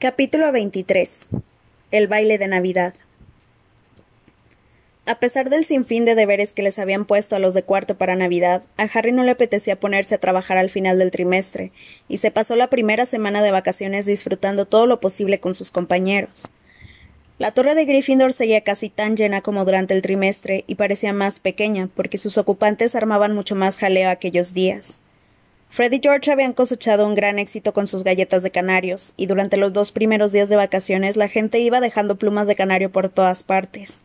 Capítulo 23 El baile de Navidad A pesar del sinfín de deberes que les habían puesto a los de cuarto para Navidad, a Harry no le apetecía ponerse a trabajar al final del trimestre, y se pasó la primera semana de vacaciones disfrutando todo lo posible con sus compañeros. La torre de Gryffindor seguía casi tan llena como durante el trimestre y parecía más pequeña, porque sus ocupantes armaban mucho más jaleo aquellos días. Fred y George habían cosechado un gran éxito con sus galletas de canarios, y durante los dos primeros días de vacaciones la gente iba dejando plumas de canario por todas partes.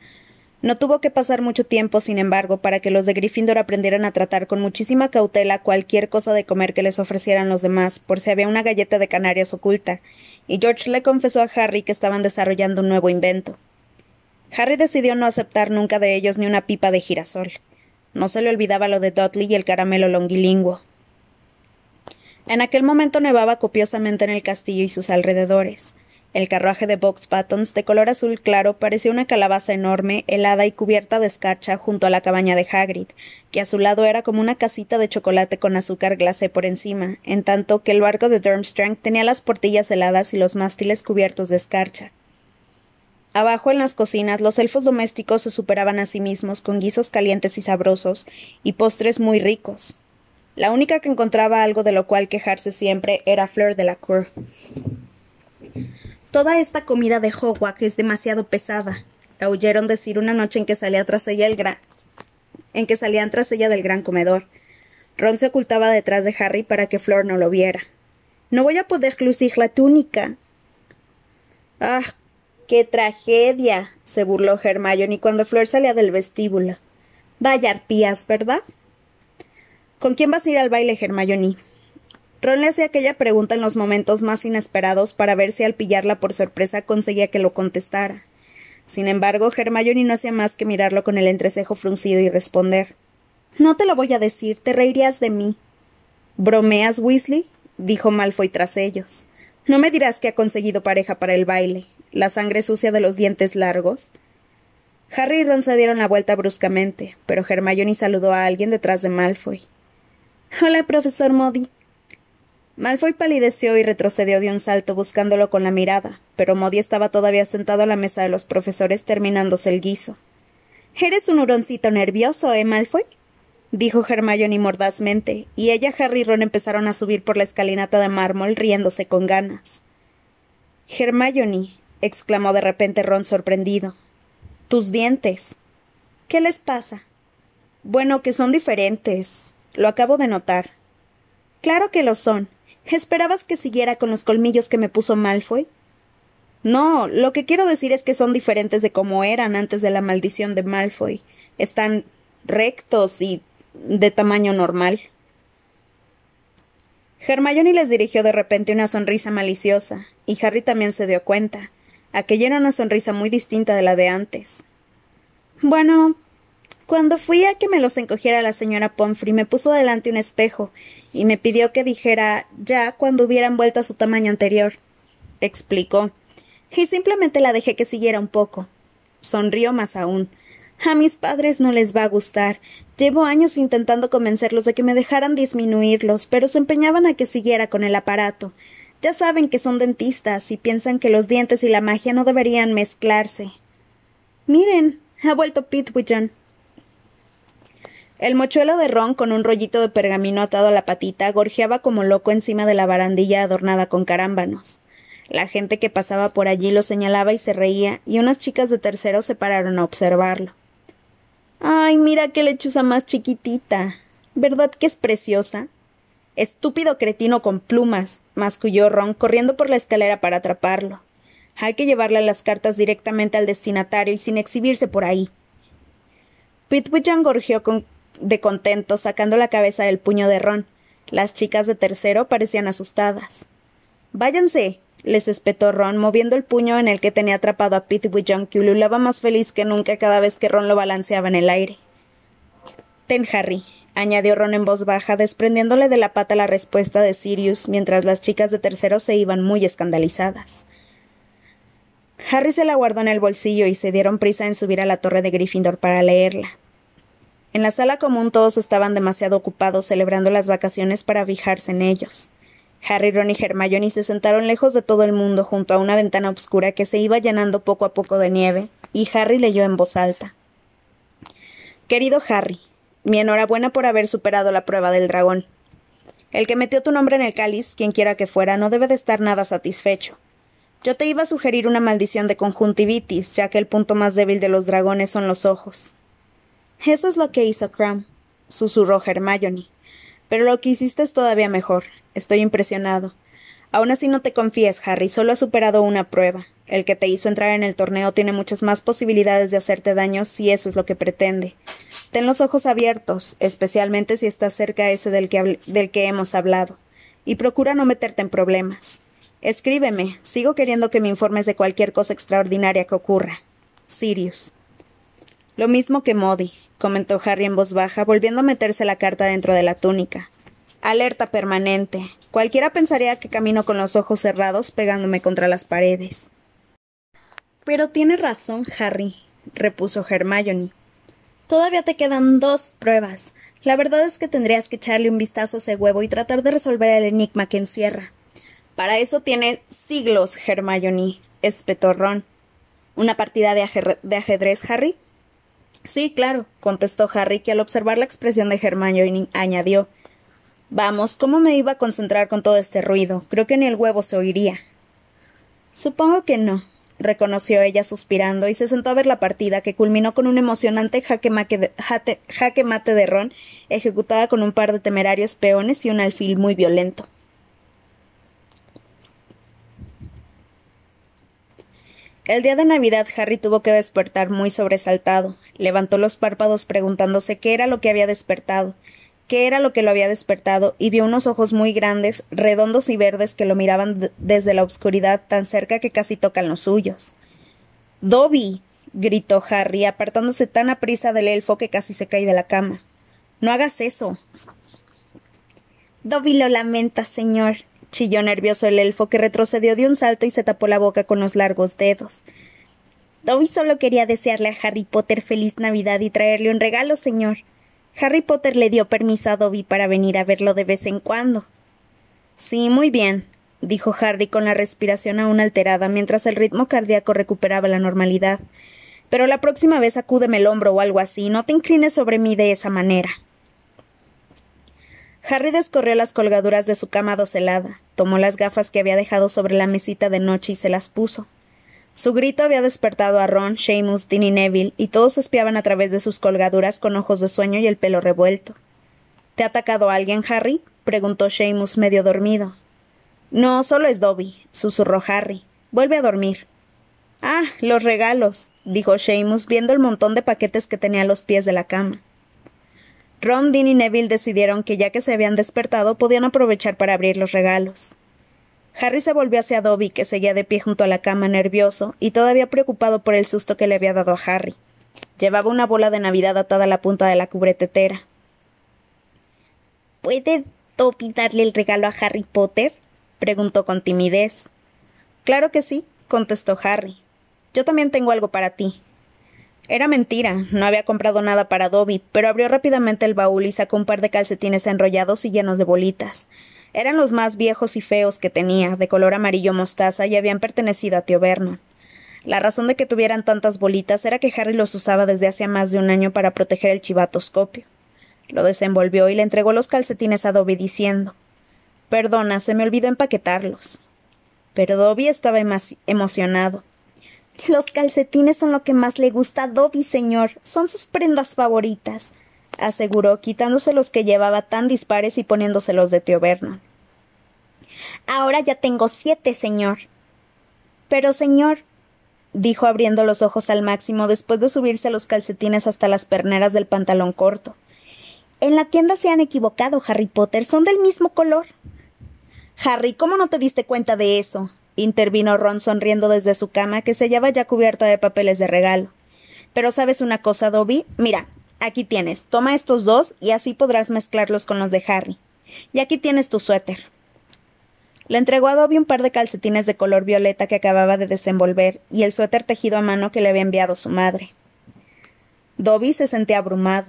No tuvo que pasar mucho tiempo, sin embargo, para que los de Gryffindor aprendieran a tratar con muchísima cautela cualquier cosa de comer que les ofrecieran los demás, por si había una galleta de canarios oculta, y George le confesó a Harry que estaban desarrollando un nuevo invento. Harry decidió no aceptar nunca de ellos ni una pipa de girasol. No se le olvidaba lo de Dudley y el caramelo longilinguo. En aquel momento nevaba copiosamente en el castillo y sus alrededores. El carruaje de Box Buttons, de color azul claro, parecía una calabaza enorme, helada y cubierta de escarcha junto a la cabaña de Hagrid, que a su lado era como una casita de chocolate con azúcar glacé por encima, en tanto que el barco de Durmstrang tenía las portillas heladas y los mástiles cubiertos de escarcha. Abajo en las cocinas los elfos domésticos se superaban a sí mismos con guisos calientes y sabrosos y postres muy ricos. La única que encontraba algo de lo cual quejarse siempre era Fleur de la Cour. Toda esta comida de Hogwarts es demasiado pesada, la oyeron decir una noche en que salía tras ella el gran en que salían tras ella del gran comedor. Ron se ocultaba detrás de Harry para que Flor no lo viera. No voy a poder lucir la túnica. Ah, qué tragedia. se burló Hermione cuando Flor salía del vestíbulo. Vaya arpías, ¿verdad? ¿Con quién vas a ir al baile, Hermione? Ron le hacía aquella pregunta en los momentos más inesperados para ver si al pillarla por sorpresa conseguía que lo contestara. Sin embargo, Hermione no hacía más que mirarlo con el entrecejo fruncido y responder No te lo voy a decir, te reirías de mí. ¿Bromeas, Weasley? dijo Malfoy tras ellos. No me dirás que ha conseguido pareja para el baile. La sangre sucia de los dientes largos. Harry y Ron se dieron la vuelta bruscamente, pero Hermione saludó a alguien detrás de Malfoy. Hola, profesor Modi. Malfoy palideció y retrocedió de un salto buscándolo con la mirada, pero Modi estaba todavía sentado a la mesa de los profesores terminándose el guiso. Eres un huroncito nervioso, ¿eh, Malfoy? dijo Hermione mordazmente, y ella, Harry y Ron empezaron a subir por la escalinata de mármol riéndose con ganas. Hermione, exclamó de repente Ron sorprendido. Tus dientes. ¿Qué les pasa? Bueno, que son diferentes. Lo acabo de notar. Claro que lo son. ¿Esperabas que siguiera con los colmillos que me puso Malfoy? No, lo que quiero decir es que son diferentes de como eran antes de la maldición de Malfoy. Están rectos y de tamaño normal. Hermione les dirigió de repente una sonrisa maliciosa, y Harry también se dio cuenta. Aquella era una sonrisa muy distinta de la de antes. Bueno, cuando fui a que me los encogiera la señora Pomfrey, me puso delante un espejo y me pidió que dijera ya cuando hubieran vuelto a su tamaño anterior. Explicó. Y simplemente la dejé que siguiera un poco. Sonrió más aún. A mis padres no les va a gustar. Llevo años intentando convencerlos de que me dejaran disminuirlos, pero se empeñaban a que siguiera con el aparato. Ya saben que son dentistas y piensan que los dientes y la magia no deberían mezclarse. Miren, ha vuelto Pitwidgeon. El mochuelo de ron con un rollito de pergamino atado a la patita gorjeaba como loco encima de la barandilla adornada con carámbanos. La gente que pasaba por allí lo señalaba y se reía, y unas chicas de tercero se pararon a observarlo. Ay, mira qué lechuza más chiquitita. ¿Verdad que es preciosa? Estúpido cretino con plumas, masculló Ron, corriendo por la escalera para atraparlo. Hay que llevarle las cartas directamente al destinatario y sin exhibirse por ahí. Pitwichan gorjeó con de contento, sacando la cabeza del puño de Ron. Las chicas de tercero parecían asustadas. Váyanse, les espetó Ron, moviendo el puño en el que tenía atrapado a Pitwidgeon, que ululaba más feliz que nunca cada vez que Ron lo balanceaba en el aire. Ten, Harry, añadió Ron en voz baja, desprendiéndole de la pata la respuesta de Sirius, mientras las chicas de tercero se iban muy escandalizadas. Harry se la guardó en el bolsillo y se dieron prisa en subir a la torre de Gryffindor para leerla. En la sala común todos estaban demasiado ocupados celebrando las vacaciones para fijarse en ellos. Harry, Ron y Hermione se sentaron lejos de todo el mundo junto a una ventana oscura que se iba llenando poco a poco de nieve, y Harry leyó en voz alta. Querido Harry, mi enhorabuena por haber superado la prueba del dragón. El que metió tu nombre en el cáliz, quien quiera que fuera, no debe de estar nada satisfecho. Yo te iba a sugerir una maldición de conjuntivitis, ya que el punto más débil de los dragones son los ojos. Eso es lo que hizo Crum, susurró Hermione. Pero lo que hiciste es todavía mejor. Estoy impresionado. Aún así no te confíes, Harry, solo has superado una prueba. El que te hizo entrar en el torneo tiene muchas más posibilidades de hacerte daño si eso es lo que pretende. Ten los ojos abiertos, especialmente si estás cerca ese del que, del que hemos hablado, y procura no meterte en problemas. Escríbeme. Sigo queriendo que me informes de cualquier cosa extraordinaria que ocurra. Sirius. Lo mismo que Modi comentó Harry en voz baja, volviendo a meterse la carta dentro de la túnica. Alerta permanente. Cualquiera pensaría que camino con los ojos cerrados pegándome contra las paredes. Pero tiene razón, Harry, repuso Hermione. Todavía te quedan dos pruebas. La verdad es que tendrías que echarle un vistazo a ese huevo y tratar de resolver el enigma que encierra. Para eso tiene siglos, Hermione, espetó Ron. ¿Una partida de, de ajedrez, Harry? Sí, claro, contestó Harry, que al observar la expresión de Hermione añadió Vamos, ¿cómo me iba a concentrar con todo este ruido? Creo que ni el huevo se oiría. Supongo que no, reconoció ella suspirando, y se sentó a ver la partida, que culminó con un emocionante jaque, jaque mate de ron, ejecutada con un par de temerarios peones y un alfil muy violento. El día de Navidad Harry tuvo que despertar muy sobresaltado. Levantó los párpados preguntándose qué era lo que había despertado, qué era lo que lo había despertado, y vio unos ojos muy grandes, redondos y verdes que lo miraban desde la oscuridad tan cerca que casi tocan los suyos. Dobby. gritó Harry, apartándose tan aprisa del elfo que casi se cae de la cama. No hagas eso. Dobby lo lamenta, señor, chilló nervioso el elfo, que retrocedió de un salto y se tapó la boca con los largos dedos. Dobby solo quería desearle a Harry Potter feliz Navidad y traerle un regalo, señor. Harry Potter le dio permiso a Dobby para venir a verlo de vez en cuando. Sí, muy bien, dijo Harry con la respiración aún alterada mientras el ritmo cardíaco recuperaba la normalidad. Pero la próxima vez acúdeme el hombro o algo así, no te inclines sobre mí de esa manera. Harry descorrió las colgaduras de su cama docelada, tomó las gafas que había dejado sobre la mesita de noche y se las puso. Su grito había despertado a Ron, Seamus, Dean y Neville, y todos espiaban a través de sus colgaduras con ojos de sueño y el pelo revuelto. ¿Te ha atacado alguien, Harry? preguntó Seamus medio dormido. No, solo es Dobby, susurró Harry. Vuelve a dormir. Ah, los regalos, dijo Seamus, viendo el montón de paquetes que tenía a los pies de la cama. Ron, Dean y Neville decidieron que ya que se habían despertado podían aprovechar para abrir los regalos. Harry se volvió hacia Dobby, que seguía de pie junto a la cama nervioso y todavía preocupado por el susto que le había dado a Harry. Llevaba una bola de Navidad atada a la punta de la cubretetera. ¿Puede Dobby darle el regalo a Harry Potter? preguntó con timidez. Claro que sí, contestó Harry. Yo también tengo algo para ti. Era mentira, no había comprado nada para Dobby, pero abrió rápidamente el baúl y sacó un par de calcetines enrollados y llenos de bolitas. Eran los más viejos y feos que tenía, de color amarillo mostaza, y habían pertenecido a tío Vernon. La razón de que tuvieran tantas bolitas era que Harry los usaba desde hacía más de un año para proteger el chivatoscopio. Lo desenvolvió y le entregó los calcetines a Dobby diciendo Perdona, se me olvidó empaquetarlos. Pero Dobby estaba emocionado. Los calcetines son lo que más le gusta a Dobby, señor. Son sus prendas favoritas, aseguró, quitándose los que llevaba tan dispares y poniéndoselos de tío Vernon. Ahora ya tengo siete, señor. Pero, señor, dijo abriendo los ojos al máximo después de subirse los calcetines hasta las perneras del pantalón corto. En la tienda se han equivocado, Harry Potter. Son del mismo color. Harry, ¿cómo no te diste cuenta de eso? intervino Ron sonriendo desde su cama, que se hallaba ya cubierta de papeles de regalo. Pero sabes una cosa, Dobby, mira, aquí tienes, toma estos dos y así podrás mezclarlos con los de Harry. Y aquí tienes tu suéter. Le entregó a Dobby un par de calcetines de color violeta que acababa de desenvolver y el suéter tejido a mano que le había enviado su madre. Dobby se sentía abrumado.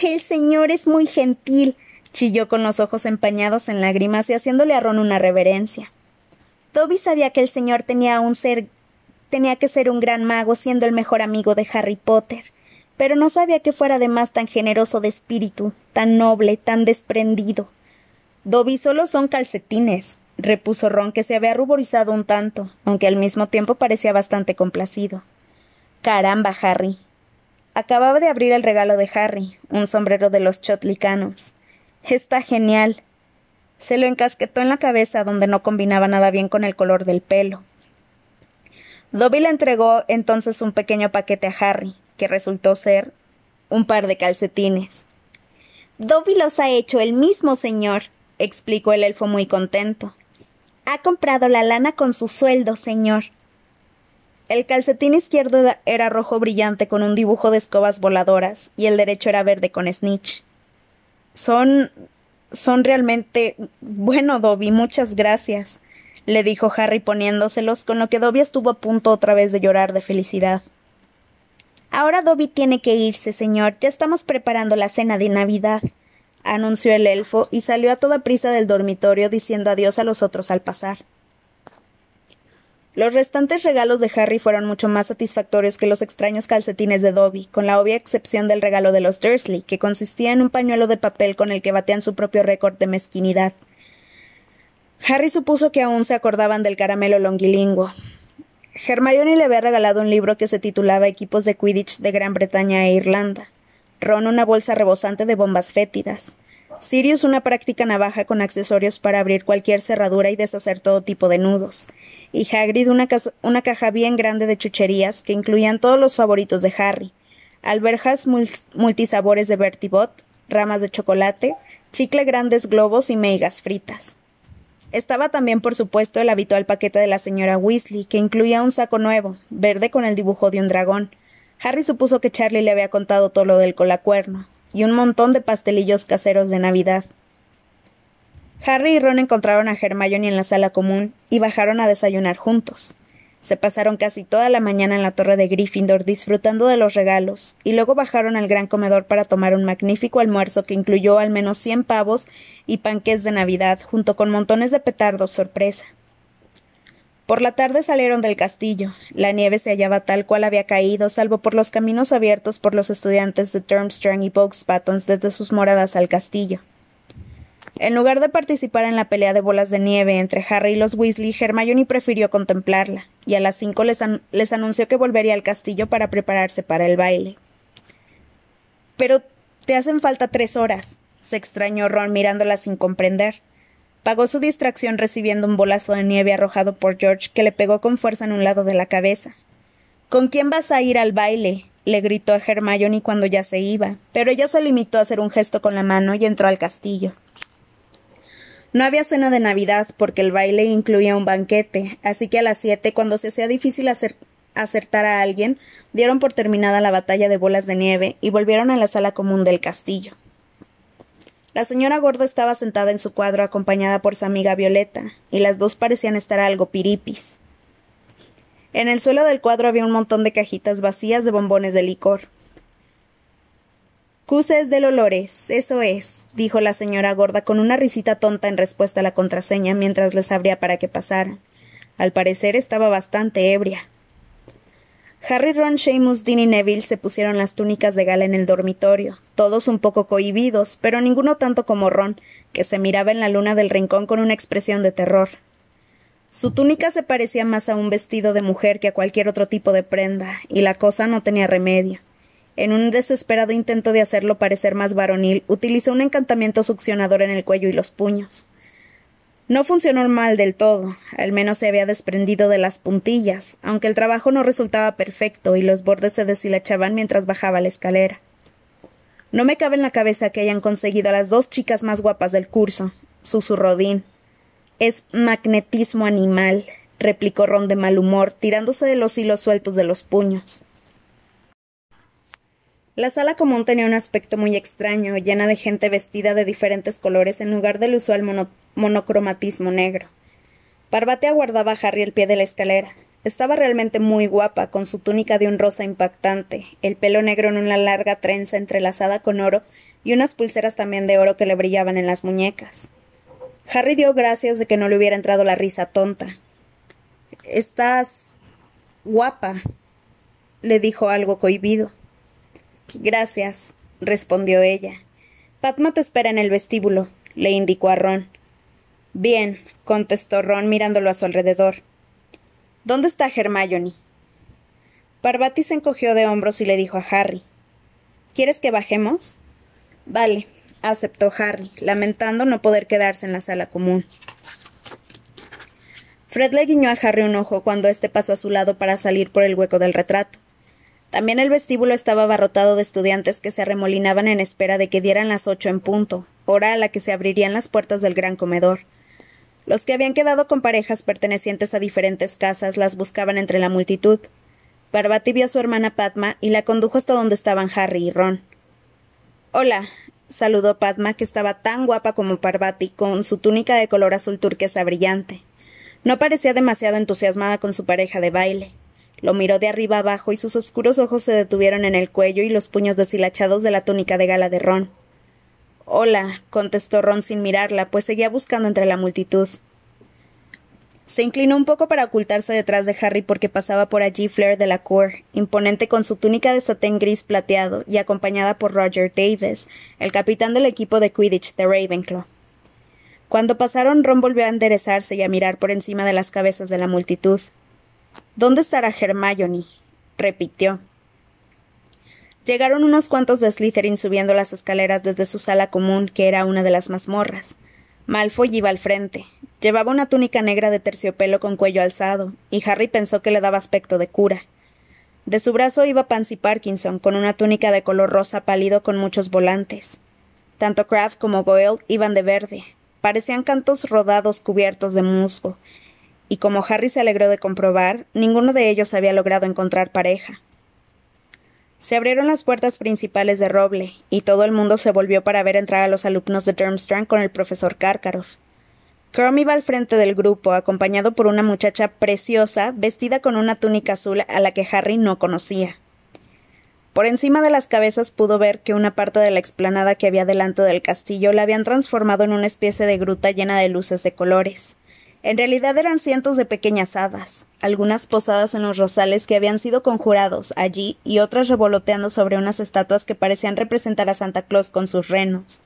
El señor es muy gentil. chilló con los ojos empañados en lágrimas y haciéndole a Ron una reverencia. Dobby sabía que el señor tenía un ser tenía que ser un gran mago siendo el mejor amigo de Harry Potter, pero no sabía que fuera además tan generoso de espíritu, tan noble, tan desprendido. Dobby solo son calcetines, repuso Ron, que se había ruborizado un tanto, aunque al mismo tiempo parecía bastante complacido. Caramba, Harry. Acababa de abrir el regalo de Harry, un sombrero de los chotlicanos. Está genial. Se lo encasquetó en la cabeza donde no combinaba nada bien con el color del pelo. Dobby le entregó entonces un pequeño paquete a Harry, que resultó ser un par de calcetines. Dobby los ha hecho el mismo señor, explicó el elfo muy contento. Ha comprado la lana con su sueldo, señor. El calcetín izquierdo era rojo brillante con un dibujo de escobas voladoras y el derecho era verde con snitch. Son. son realmente. Bueno, Dobby, muchas gracias, le dijo Harry poniéndoselos, con lo que Dobby estuvo a punto otra vez de llorar de felicidad. Ahora Dobby tiene que irse, señor. Ya estamos preparando la cena de Navidad anunció el elfo y salió a toda prisa del dormitorio diciendo adiós a los otros al pasar. Los restantes regalos de Harry fueron mucho más satisfactorios que los extraños calcetines de Dobby, con la obvia excepción del regalo de los Dursley, que consistía en un pañuelo de papel con el que batean su propio récord de mezquinidad. Harry supuso que aún se acordaban del caramelo longilingüe. Hermione le había regalado un libro que se titulaba Equipos de Quidditch de Gran Bretaña e Irlanda. Ron una bolsa rebosante de bombas fétidas. Sirius una práctica navaja con accesorios para abrir cualquier cerradura y deshacer todo tipo de nudos. Y Hagrid una, una caja bien grande de chucherías que incluían todos los favoritos de Harry. Alberjas multisabores de Bertibot, ramas de chocolate, chicle grandes globos y meigas fritas. Estaba también, por supuesto, el habitual paquete de la señora Weasley, que incluía un saco nuevo, verde con el dibujo de un dragón, Harry supuso que Charlie le había contado todo lo del colacuerno, y un montón de pastelillos caseros de Navidad. Harry y Ron encontraron a Hermione en la sala común y bajaron a desayunar juntos. Se pasaron casi toda la mañana en la torre de Gryffindor disfrutando de los regalos, y luego bajaron al gran comedor para tomar un magnífico almuerzo que incluyó al menos cien pavos y panqués de Navidad, junto con montones de petardos sorpresa. Por la tarde salieron del castillo. La nieve se hallaba tal cual había caído, salvo por los caminos abiertos por los estudiantes de Durmstrang y Buttons desde sus moradas al castillo. En lugar de participar en la pelea de bolas de nieve entre Harry y los Weasley, Hermione prefirió contemplarla, y a las cinco les, anunció que volvería al castillo para prepararse para el baile. Pero te hacen falta tres horas, se extrañó Ron mirándola sin comprender. Pagó su distracción recibiendo un bolazo de nieve arrojado por George que le pegó con fuerza en un lado de la cabeza. ¿Con quién vas a ir al baile? le gritó a Hermione cuando ya se iba, pero ella se limitó a hacer un gesto con la mano y entró al castillo. No había cena de Navidad porque el baile incluía un banquete, así que a las siete, cuando se hacía difícil acertar a alguien, dieron por terminada la batalla de bolas de nieve y volvieron a la sala común del castillo. La señora gorda estaba sentada en su cuadro acompañada por su amiga Violeta, y las dos parecían estar algo piripis. En el suelo del cuadro había un montón de cajitas vacías de bombones de licor. Cuses del olores, eso es, dijo la señora gorda con una risita tonta en respuesta a la contraseña mientras les abría para que pasaran. Al parecer estaba bastante ebria. Harry, Ron, Seamus, Dean y Neville se pusieron las túnicas de gala en el dormitorio, todos un poco cohibidos, pero ninguno tanto como Ron, que se miraba en la luna del rincón con una expresión de terror. Su túnica se parecía más a un vestido de mujer que a cualquier otro tipo de prenda, y la cosa no tenía remedio. En un desesperado intento de hacerlo parecer más varonil, utilizó un encantamiento succionador en el cuello y los puños. No funcionó mal del todo, al menos se había desprendido de las puntillas, aunque el trabajo no resultaba perfecto y los bordes se deshilachaban mientras bajaba la escalera. No me cabe en la cabeza que hayan conseguido a las dos chicas más guapas del curso, susurró Dean. Es magnetismo animal, replicó Ron de mal humor, tirándose de los hilos sueltos de los puños. La sala común tenía un aspecto muy extraño, llena de gente vestida de diferentes colores en lugar del usual monocromatismo negro. Parvati aguardaba a Harry al pie de la escalera. Estaba realmente muy guapa, con su túnica de un rosa impactante, el pelo negro en una larga trenza entrelazada con oro y unas pulseras también de oro que le brillaban en las muñecas. Harry dio gracias de que no le hubiera entrado la risa tonta. Estás guapa, le dijo algo cohibido. Gracias, respondió ella. Padma te espera en el vestíbulo, le indicó a Ron. Bien, contestó Ron mirándolo a su alrededor. ¿Dónde está Hermione? Parvati se encogió de hombros y le dijo a Harry ¿Quieres que bajemos? Vale, aceptó Harry, lamentando no poder quedarse en la sala común. Fred le guiñó a Harry un ojo cuando éste pasó a su lado para salir por el hueco del retrato. También el vestíbulo estaba abarrotado de estudiantes que se arremolinaban en espera de que dieran las ocho en punto, hora a la que se abrirían las puertas del gran comedor. Los que habían quedado con parejas pertenecientes a diferentes casas las buscaban entre la multitud. Parvati vio a su hermana Padma y la condujo hasta donde estaban Harry y Ron. Hola, saludó Padma, que estaba tan guapa como Parvati, con su túnica de color azul turquesa brillante. No parecía demasiado entusiasmada con su pareja de baile. Lo miró de arriba abajo y sus oscuros ojos se detuvieron en el cuello y los puños deshilachados de la túnica de gala de Ron. Hola, contestó Ron sin mirarla, pues seguía buscando entre la multitud. Se inclinó un poco para ocultarse detrás de Harry porque pasaba por allí Fleur de la Cour, imponente con su túnica de satén gris plateado y acompañada por Roger Davis, el capitán del equipo de Quidditch de Ravenclaw. Cuando pasaron, Ron volvió a enderezarse y a mirar por encima de las cabezas de la multitud. ¿Dónde estará Hermione? repitió. Llegaron unos cuantos de Slytherin subiendo las escaleras desde su sala común, que era una de las mazmorras. Malfoy iba al frente. Llevaba una túnica negra de terciopelo con cuello alzado, y Harry pensó que le daba aspecto de cura. De su brazo iba Pansy Parkinson, con una túnica de color rosa pálido con muchos volantes. Tanto Kraft como Goyle iban de verde, Parecían cantos rodados cubiertos de musgo, y como Harry se alegró de comprobar, ninguno de ellos había logrado encontrar pareja. Se abrieron las puertas principales de roble, y todo el mundo se volvió para ver entrar a los alumnos de Durmstrang con el profesor Karkaroff. Crum iba al frente del grupo, acompañado por una muchacha preciosa, vestida con una túnica azul a la que Harry no conocía. Por encima de las cabezas pudo ver que una parte de la explanada que había delante del castillo la habían transformado en una especie de gruta llena de luces de colores. En realidad eran cientos de pequeñas hadas, algunas posadas en los rosales que habían sido conjurados allí y otras revoloteando sobre unas estatuas que parecían representar a Santa Claus con sus renos.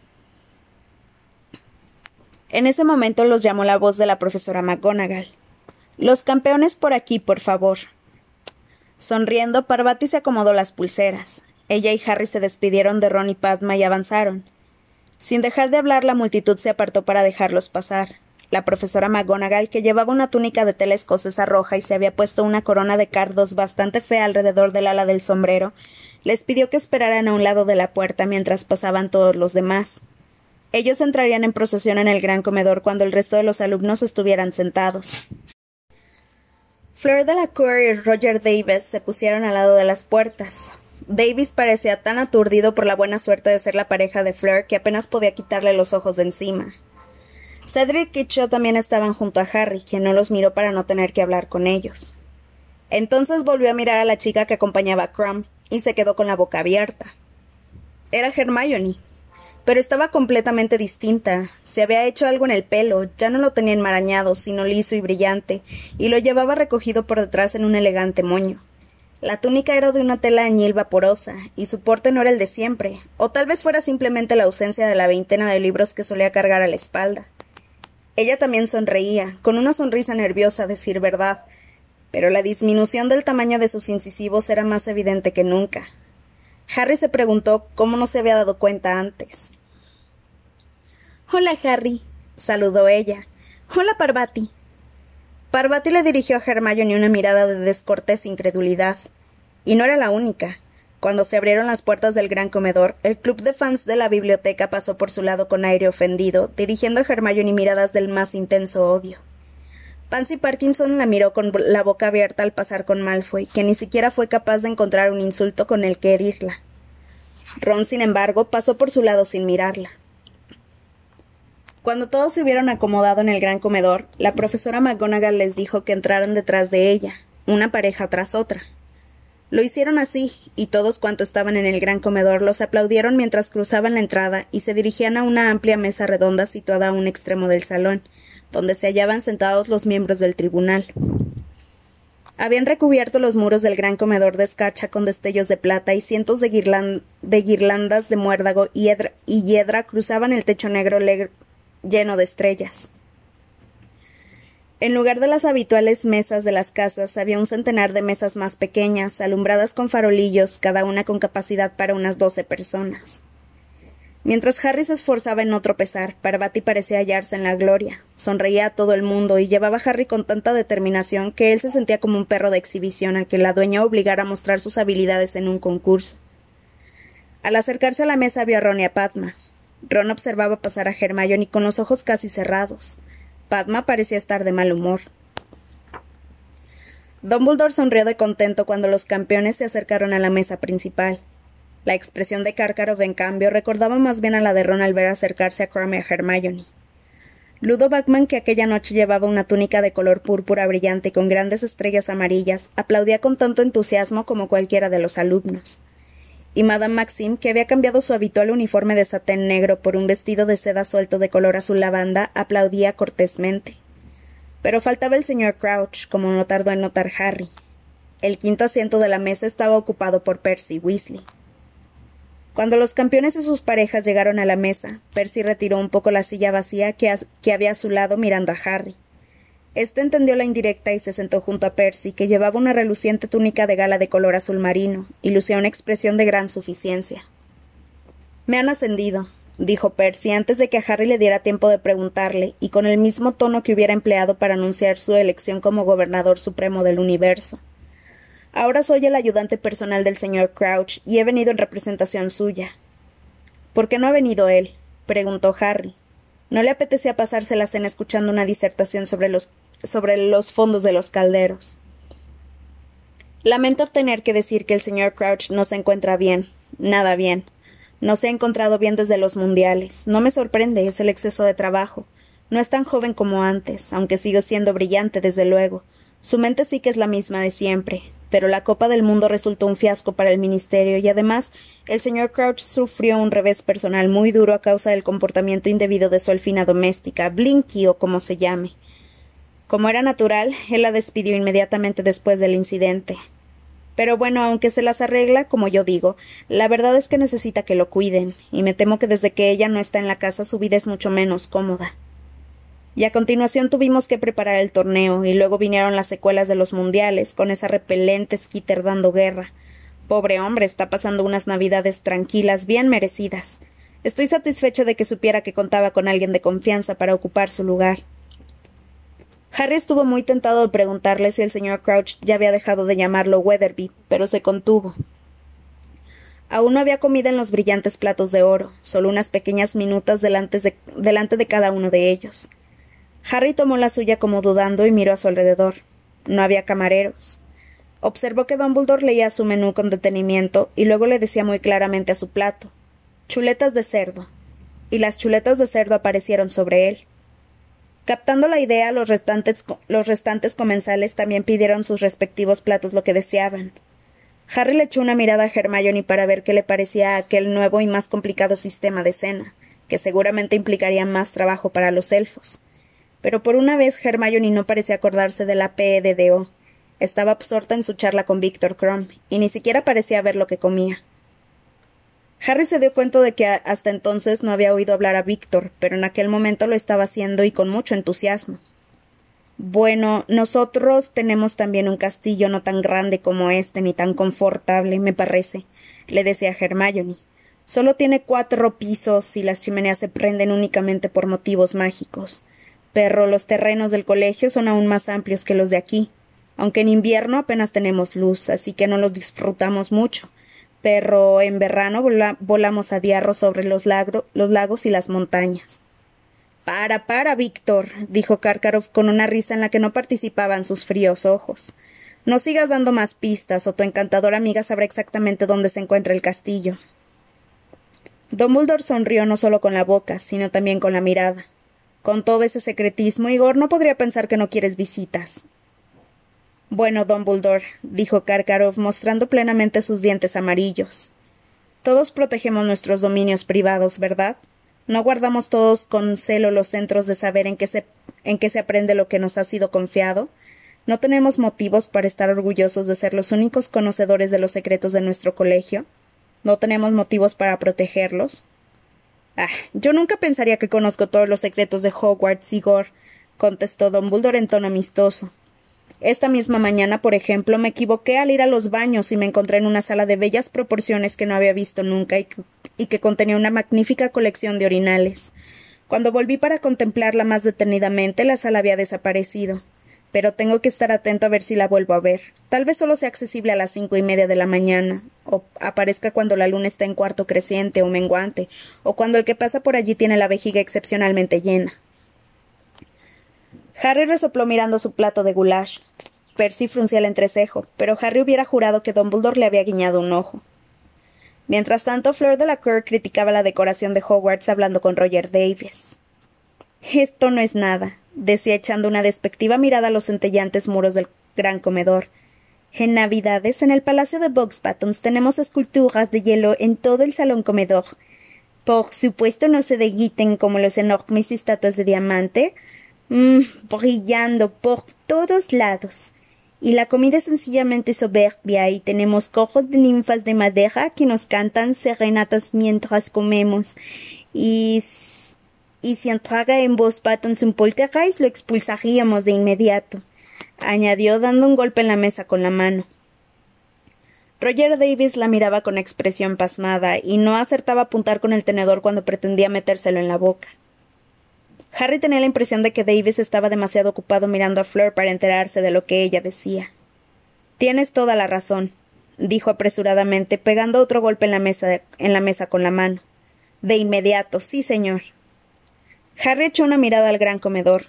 En ese momento los llamó la voz de la profesora McGonagall. Los campeones por aquí, por favor. Sonriendo, Parvati se acomodó las pulseras. Ella y Harry se despidieron de Ron y Padma y avanzaron. Sin dejar de hablar, la multitud se apartó para dejarlos pasar. La profesora McGonagall, que llevaba una túnica de tela escocesa roja y se había puesto una corona de cardos bastante fea alrededor del ala del sombrero, les pidió que esperaran a un lado de la puerta mientras pasaban todos los demás. Ellos entrarían en procesión en el gran comedor cuando el resto de los alumnos estuvieran sentados. Fleur Delacour y Roger Davis se pusieron al lado de las puertas. Davis parecía tan aturdido por la buena suerte de ser la pareja de Fleur que apenas podía quitarle los ojos de encima. Cedric y Cho también estaban junto a Harry, quien no los miró para no tener que hablar con ellos. Entonces volvió a mirar a la chica que acompañaba a Crumb y se quedó con la boca abierta. Era Hermione, pero estaba completamente distinta. Se había hecho algo en el pelo, ya no lo tenía enmarañado, sino liso y brillante, y lo llevaba recogido por detrás en un elegante moño. La túnica era de una tela añil vaporosa, y su porte no era el de siempre, o tal vez fuera simplemente la ausencia de la veintena de libros que solía cargar a la espalda. Ella también sonreía, con una sonrisa nerviosa, a decir verdad, pero la disminución del tamaño de sus incisivos era más evidente que nunca. Harry se preguntó cómo no se había dado cuenta antes. Hola, Harry, saludó ella. Hola, Parvati. Parvati le dirigió a Hermione una mirada de descortés incredulidad. Y no era la única. Cuando se abrieron las puertas del gran comedor, el club de fans de la biblioteca pasó por su lado con aire ofendido, dirigiendo a Hermione miradas del más intenso odio. Pansy Parkinson la miró con la boca abierta al pasar con Malfoy, que ni siquiera fue capaz de encontrar un insulto con el que herirla. Ron, sin embargo, pasó por su lado sin mirarla. Cuando todos se hubieron acomodado en el gran comedor, la profesora McGonagall les dijo que entraran detrás de ella, una pareja tras otra. Lo hicieron así, y todos cuantos estaban en el gran comedor los aplaudieron mientras cruzaban la entrada y se dirigían a una amplia mesa redonda situada a un extremo del salón, donde se hallaban sentados los miembros del tribunal. Habían recubierto los muros del gran comedor de escarcha con destellos de plata y cientos de, guirlandas de muérdago y hiedra, cruzaban el techo negro lleno de estrellas. En lugar de las habituales mesas de las casas, había un centenar de mesas más pequeñas, alumbradas con farolillos, cada una con capacidad para unas doce personas. Mientras Harry se esforzaba en no tropezar, Parvati parecía hallarse en la gloria. Sonreía a todo el mundo y llevaba a Harry con tanta determinación que él se sentía como un perro de exhibición al que la dueña obligara a mostrar sus habilidades en un concurso. Al acercarse a la mesa vio a Ron y a Padma. Ron observaba pasar a Hermione con los ojos casi cerrados. Padma parecía estar de mal humor. Dumbledore sonrió de contento cuando los campeones se acercaron a la mesa principal. La expresión de Karkaroff, en cambio, recordaba más bien a la de Ron al ver acercarse a Crumb y a Hermione. Ludo Backman, que aquella noche llevaba una túnica de color púrpura brillante con grandes estrellas amarillas, aplaudía con tanto entusiasmo como cualquiera de los alumnos y Madame Maxim, que había cambiado su habitual uniforme de satén negro por un vestido de seda suelto de color azul lavanda, aplaudía cortésmente. Pero faltaba el señor Crouch, como no tardó en notar Harry. El quinto asiento de la mesa estaba ocupado por Percy Weasley. Cuando los campeones y sus parejas llegaron a la mesa, Percy retiró un poco la silla vacía que, que había a su lado mirando a Harry. Este entendió la indirecta y se sentó junto a Percy, que llevaba una reluciente túnica de gala de color azul marino y lucía una expresión de gran suficiencia. Me han ascendido, dijo Percy antes de que a Harry le diera tiempo de preguntarle, y con el mismo tono que hubiera empleado para anunciar su elección como gobernador supremo del universo. Ahora soy el ayudante personal del señor Crouch y he venido en representación suya. ¿Por qué no ha venido él? preguntó Harry. ¿No le apetecía pasarse la cena escuchando una disertación sobre los sobre los fondos de los calderos. Lamento tener que decir que el señor Crouch no se encuentra bien, nada bien. No se ha encontrado bien desde los mundiales. No me sorprende, es el exceso de trabajo. No es tan joven como antes, aunque sigue siendo brillante, desde luego. Su mente sí que es la misma de siempre, pero la Copa del Mundo resultó un fiasco para el Ministerio y además el señor Crouch sufrió un revés personal muy duro a causa del comportamiento indebido de su alfina doméstica, Blinky o como se llame. Como era natural, él la despidió inmediatamente después del incidente. Pero bueno, aunque se las arregla, como yo digo, la verdad es que necesita que lo cuiden, y me temo que desde que ella no está en la casa su vida es mucho menos cómoda. Y a continuación tuvimos que preparar el torneo, y luego vinieron las secuelas de los mundiales, con esa repelente Skitter dando guerra. Pobre hombre, está pasando unas navidades tranquilas, bien merecidas. Estoy satisfecho de que supiera que contaba con alguien de confianza para ocupar su lugar. Harry estuvo muy tentado de preguntarle si el señor Crouch ya había dejado de llamarlo Weatherby, pero se contuvo. Aún no había comida en los brillantes platos de oro, solo unas pequeñas minutas delante de, delante de cada uno de ellos. Harry tomó la suya como dudando y miró a su alrededor. No había camareros. Observó que Dumbledore leía su menú con detenimiento y luego le decía muy claramente a su plato chuletas de cerdo. Y las chuletas de cerdo aparecieron sobre él. Captando la idea, los restantes, los restantes comensales también pidieron sus respectivos platos lo que deseaban. Harry le echó una mirada a Hermione para ver qué le parecía aquel nuevo y más complicado sistema de cena, que seguramente implicaría más trabajo para los elfos. Pero por una vez Hermione no parecía acordarse de la PEDDO. Estaba absorta en su charla con Víctor Crumb, y ni siquiera parecía ver lo que comía. Harry se dio cuenta de que hasta entonces no había oído hablar a Víctor, pero en aquel momento lo estaba haciendo y con mucho entusiasmo. Bueno, nosotros tenemos también un castillo no tan grande como este ni tan confortable, me parece, le decía Hermione. Solo tiene cuatro pisos y las chimeneas se prenden únicamente por motivos mágicos. Pero los terrenos del colegio son aún más amplios que los de aquí, aunque en invierno apenas tenemos luz, así que no los disfrutamos mucho pero en verano volamos a diarro sobre los, los lagos y las montañas. Para, para, Víctor, dijo Karkaroff con una risa en la que no participaban sus fríos ojos. No sigas dando más pistas, o tu encantadora amiga sabrá exactamente dónde se encuentra el castillo. Dumbledore sonrió no solo con la boca, sino también con la mirada. Con todo ese secretismo, Igor no podría pensar que no quieres visitas. Bueno, Dumbledore, dijo Karkaroff, mostrando plenamente sus dientes amarillos. Todos protegemos nuestros dominios privados, ¿verdad? ¿No guardamos todos con celo los centros de saber en que se, en se aprende lo que nos ha sido confiado? ¿No tenemos motivos para estar orgullosos de ser los únicos conocedores de los secretos de nuestro colegio? ¿No tenemos motivos para protegerlos? Ah, yo nunca pensaría que conozco todos los secretos de Hogwarts, Igor, contestó Dumbledore en tono amistoso. Esta misma mañana, por ejemplo, me equivoqué al ir a los baños y me encontré en una sala de bellas proporciones que no había visto nunca y que, contenía una magnífica colección de orinales. Cuando volví para contemplarla más detenidamente, la sala había desaparecido pero tengo que estar atento a ver si la vuelvo a ver. Tal vez solo sea accesible a las cinco y media de la mañana, o aparezca cuando la luna está en cuarto creciente o menguante, o cuando el que pasa por allí tiene la vejiga excepcionalmente llena. Harry resopló mirando su plato de goulash. Percy fruncía el entrecejo, pero Harry hubiera jurado que Dumbledore le había guiñado un ojo. Mientras tanto, Fleur de la Cour criticaba la decoración de Hogwarts hablando con Roger Davis. Esto no es nada, decía echando una despectiva mirada a los centellantes muros del gran comedor. En Navidades, en el Palacio de Buttons tenemos esculturas de hielo en todo el salón comedor. Por supuesto no se deguiten como los enormes estatuas de diamante, mm, brillando por todos lados. Y la comida es sencillamente soberbia y tenemos cojos de ninfas de madera que nos cantan serenatas mientras comemos. Y y si entrara en voz Patton un poltergeist lo expulsaríamos de inmediato, añadió dando un golpe en la mesa con la mano. Roger Davis la miraba con expresión pasmada y no acertaba a apuntar con el tenedor cuando pretendía metérselo en la boca. Harry tenía la impresión de que Davis estaba demasiado ocupado mirando a Fleur para enterarse de lo que ella decía. Tienes toda la razón, dijo apresuradamente, pegando otro golpe en la mesa, en la mesa con la mano. De inmediato, sí, señor. Harry echó una mirada al gran comedor.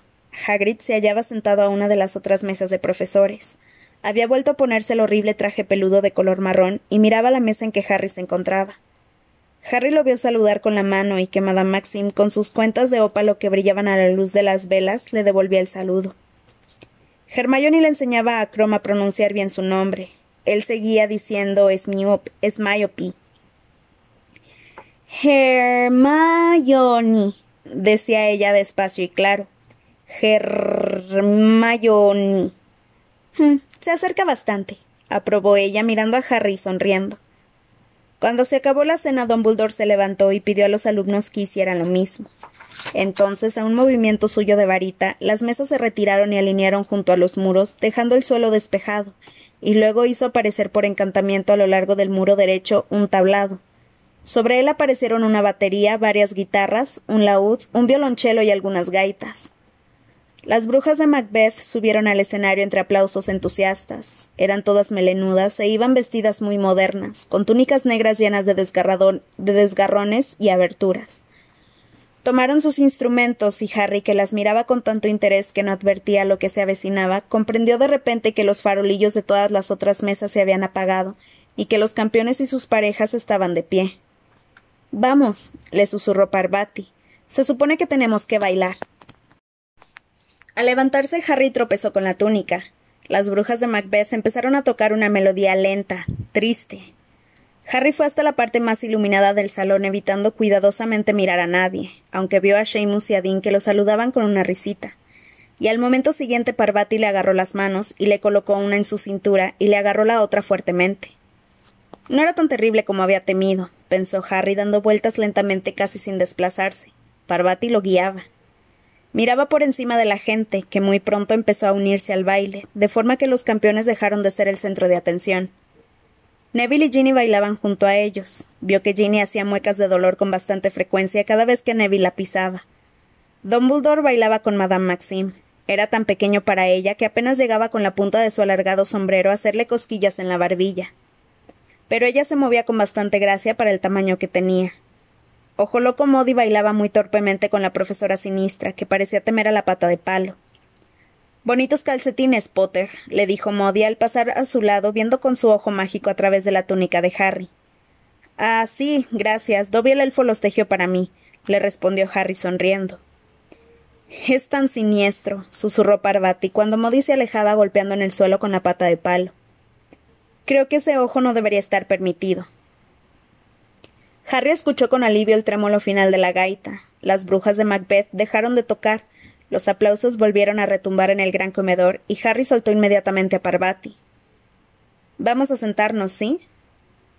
Hagrid se hallaba sentado a una de las otras mesas de profesores. Había vuelto a ponerse el horrible traje peludo de color marrón y miraba la mesa en que Harry se encontraba. Harry lo vio saludar con la mano y que Madame Maxim, con sus cuentas de ópalo que brillaban a la luz de las velas, le devolvía el saludo. Hermione le enseñaba a Chrome a pronunciar bien su nombre. Él seguía diciendo Esmiope. Hermione decía ella despacio y claro. Hermione. Hmm, se acerca bastante, aprobó ella mirando a Harry sonriendo. Cuando se acabó la cena, Dumbledore se levantó y pidió a los alumnos que hicieran lo mismo. Entonces, a un movimiento suyo de varita, las mesas se retiraron y alinearon junto a los muros, dejando el suelo despejado, y luego hizo aparecer por encantamiento a lo largo del muro derecho un tablado, sobre él aparecieron una batería, varias guitarras, un laúd, un violonchelo y algunas gaitas. Las brujas de Macbeth subieron al escenario entre aplausos entusiastas. Eran todas melenudas e iban vestidas muy modernas, con túnicas negras llenas de, de desgarrones y aberturas. Tomaron sus instrumentos y Harry, que las miraba con tanto interés que no advertía lo que se avecinaba, comprendió de repente que los farolillos de todas las otras mesas se habían apagado y que los campeones y sus parejas estaban de pie. Vamos, le susurró Parvati. Se supone que tenemos que bailar. Al levantarse, Harry tropezó con la túnica. Las brujas de Macbeth empezaron a tocar una melodía lenta, triste. Harry fue hasta la parte más iluminada del salón, evitando cuidadosamente mirar a nadie, aunque vio a Seamus y a Dean que lo saludaban con una risita. Y al momento siguiente Parvati le agarró las manos y le colocó una en su cintura y le agarró la otra fuertemente. No era tan terrible como había temido, pensó Harry dando vueltas lentamente casi sin desplazarse. Parvati lo guiaba. Miraba por encima de la gente, que muy pronto empezó a unirse al baile, de forma que los campeones dejaron de ser el centro de atención. Neville y Ginny bailaban junto a ellos. Vio que Ginny hacía muecas de dolor con bastante frecuencia cada vez que Neville la pisaba. Dumbledore bailaba con Madame Maxim. Era tan pequeño para ella que apenas llegaba con la punta de su alargado sombrero a hacerle cosquillas en la barbilla pero ella se movía con bastante gracia para el tamaño que tenía. Ojo loco Modi bailaba muy torpemente con la profesora sinistra, que parecía temer a la pata de palo. Bonitos calcetines, Potter, le dijo Modi al pasar a su lado, viendo con su ojo mágico a través de la túnica de Harry. Ah, sí, gracias. Dobby el elfo para mí, le respondió Harry sonriendo. Es tan siniestro, susurró Parvati cuando Modi se alejaba golpeando en el suelo con la pata de palo. Creo que ese ojo no debería estar permitido. Harry escuchó con alivio el trémolo final de la gaita. Las brujas de Macbeth dejaron de tocar, los aplausos volvieron a retumbar en el gran comedor y Harry soltó inmediatamente a Parvati. Vamos a sentarnos, ¿sí?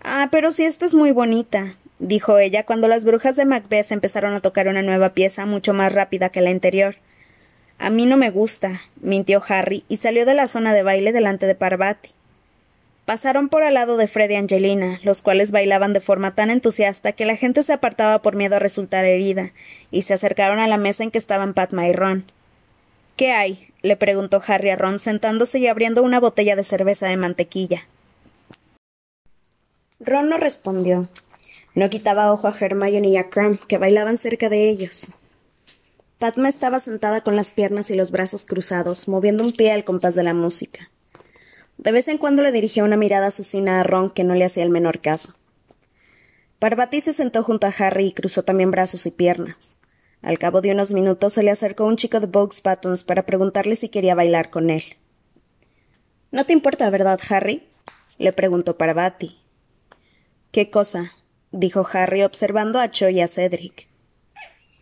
Ah, pero si esta es muy bonita, dijo ella cuando las brujas de Macbeth empezaron a tocar una nueva pieza mucho más rápida que la anterior. A mí no me gusta, mintió Harry y salió de la zona de baile delante de Parvati. Pasaron por al lado de Fred y Angelina, los cuales bailaban de forma tan entusiasta que la gente se apartaba por miedo a resultar herida, y se acercaron a la mesa en que estaban Padma y Ron. ¿Qué hay? le preguntó Harry a Ron sentándose y abriendo una botella de cerveza de mantequilla. Ron no respondió. No quitaba ojo a Hermione y a Crumb, que bailaban cerca de ellos. Padma estaba sentada con las piernas y los brazos cruzados, moviendo un pie al compás de la música. De vez en cuando le dirigía una mirada asesina a Ron que no le hacía el menor caso. Parvati se sentó junto a Harry y cruzó también brazos y piernas. Al cabo de unos minutos se le acercó un chico de Box Buttons para preguntarle si quería bailar con él. ¿No te importa, verdad, Harry? le preguntó Parvati. ¿Qué cosa? dijo Harry observando a Cho y a Cedric.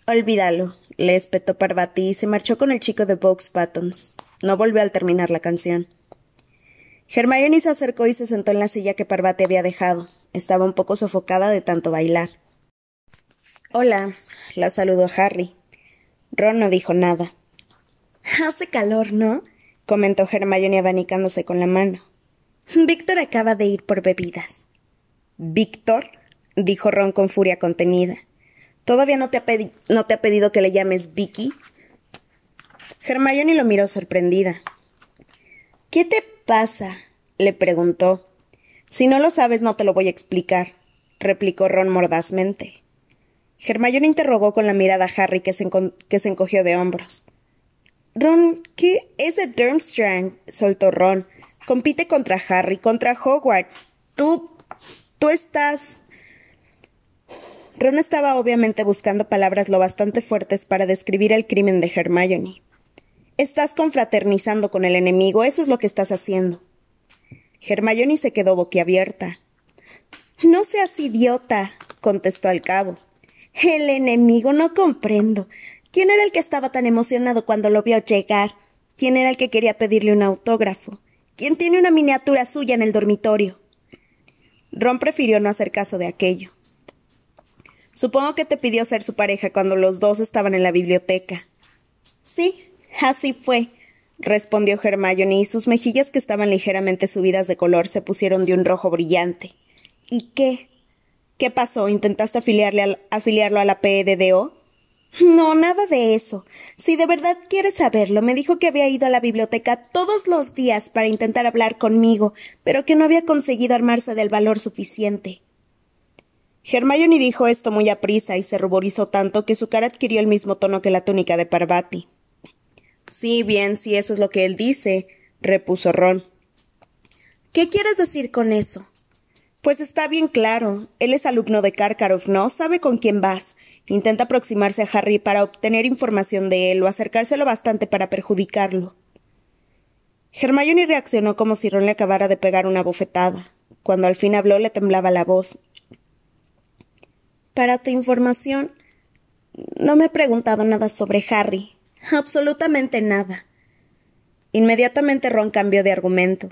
Olvídalo, le espetó Parvati y se marchó con el chico de Box Buttons. No volvió al terminar la canción. Hermione se acercó y se sentó en la silla que Parvati había dejado. Estaba un poco sofocada de tanto bailar. Hola, la saludó Harry. Ron no dijo nada. Hace calor, ¿no? comentó Hermione abanicándose con la mano. Víctor acaba de ir por bebidas. ¿Víctor? dijo Ron con furia contenida. ¿Todavía no te, ha no te ha pedido que le llames Vicky? Hermione lo miró sorprendida. ¿Qué te pasa? le preguntó. Si no lo sabes, no te lo voy a explicar, replicó Ron mordazmente. Hermione interrogó con la mirada a Harry, que se, que se encogió de hombros. Ron, ¿qué es de Durmstrang? soltó Ron. Compite contra Harry, contra Hogwarts. Tú. tú estás. Ron estaba obviamente buscando palabras lo bastante fuertes para describir el crimen de Hermione. Estás confraternizando con el enemigo, eso es lo que estás haciendo. Hermione se quedó boquiabierta. No seas idiota, contestó al cabo. El enemigo no comprendo. ¿Quién era el que estaba tan emocionado cuando lo vio llegar? ¿Quién era el que quería pedirle un autógrafo? ¿Quién tiene una miniatura suya en el dormitorio? Ron prefirió no hacer caso de aquello. Supongo que te pidió ser su pareja cuando los dos estaban en la biblioteca. Sí, Así fue, respondió Hermione, y sus mejillas, que estaban ligeramente subidas de color, se pusieron de un rojo brillante. ¿Y qué? ¿Qué pasó? ¿Intentaste afiliarle afiliarlo a la PEDDO? No, nada de eso. Si de verdad quieres saberlo, me dijo que había ido a la biblioteca todos los días para intentar hablar conmigo, pero que no había conseguido armarse del valor suficiente. Hermione dijo esto muy aprisa y se ruborizó tanto que su cara adquirió el mismo tono que la túnica de Parvati. Sí, bien, si eso es lo que él dice, repuso Ron. ¿Qué quieres decir con eso? Pues está bien claro. Él es alumno de Karkaroff, ¿no? Sabe con quién vas. Intenta aproximarse a Harry para obtener información de él o acercárselo bastante para perjudicarlo. Hermione reaccionó como si Ron le acabara de pegar una bofetada. Cuando al fin habló le temblaba la voz. Para tu información, no me he preguntado nada sobre Harry. Absolutamente nada. Inmediatamente Ron cambió de argumento.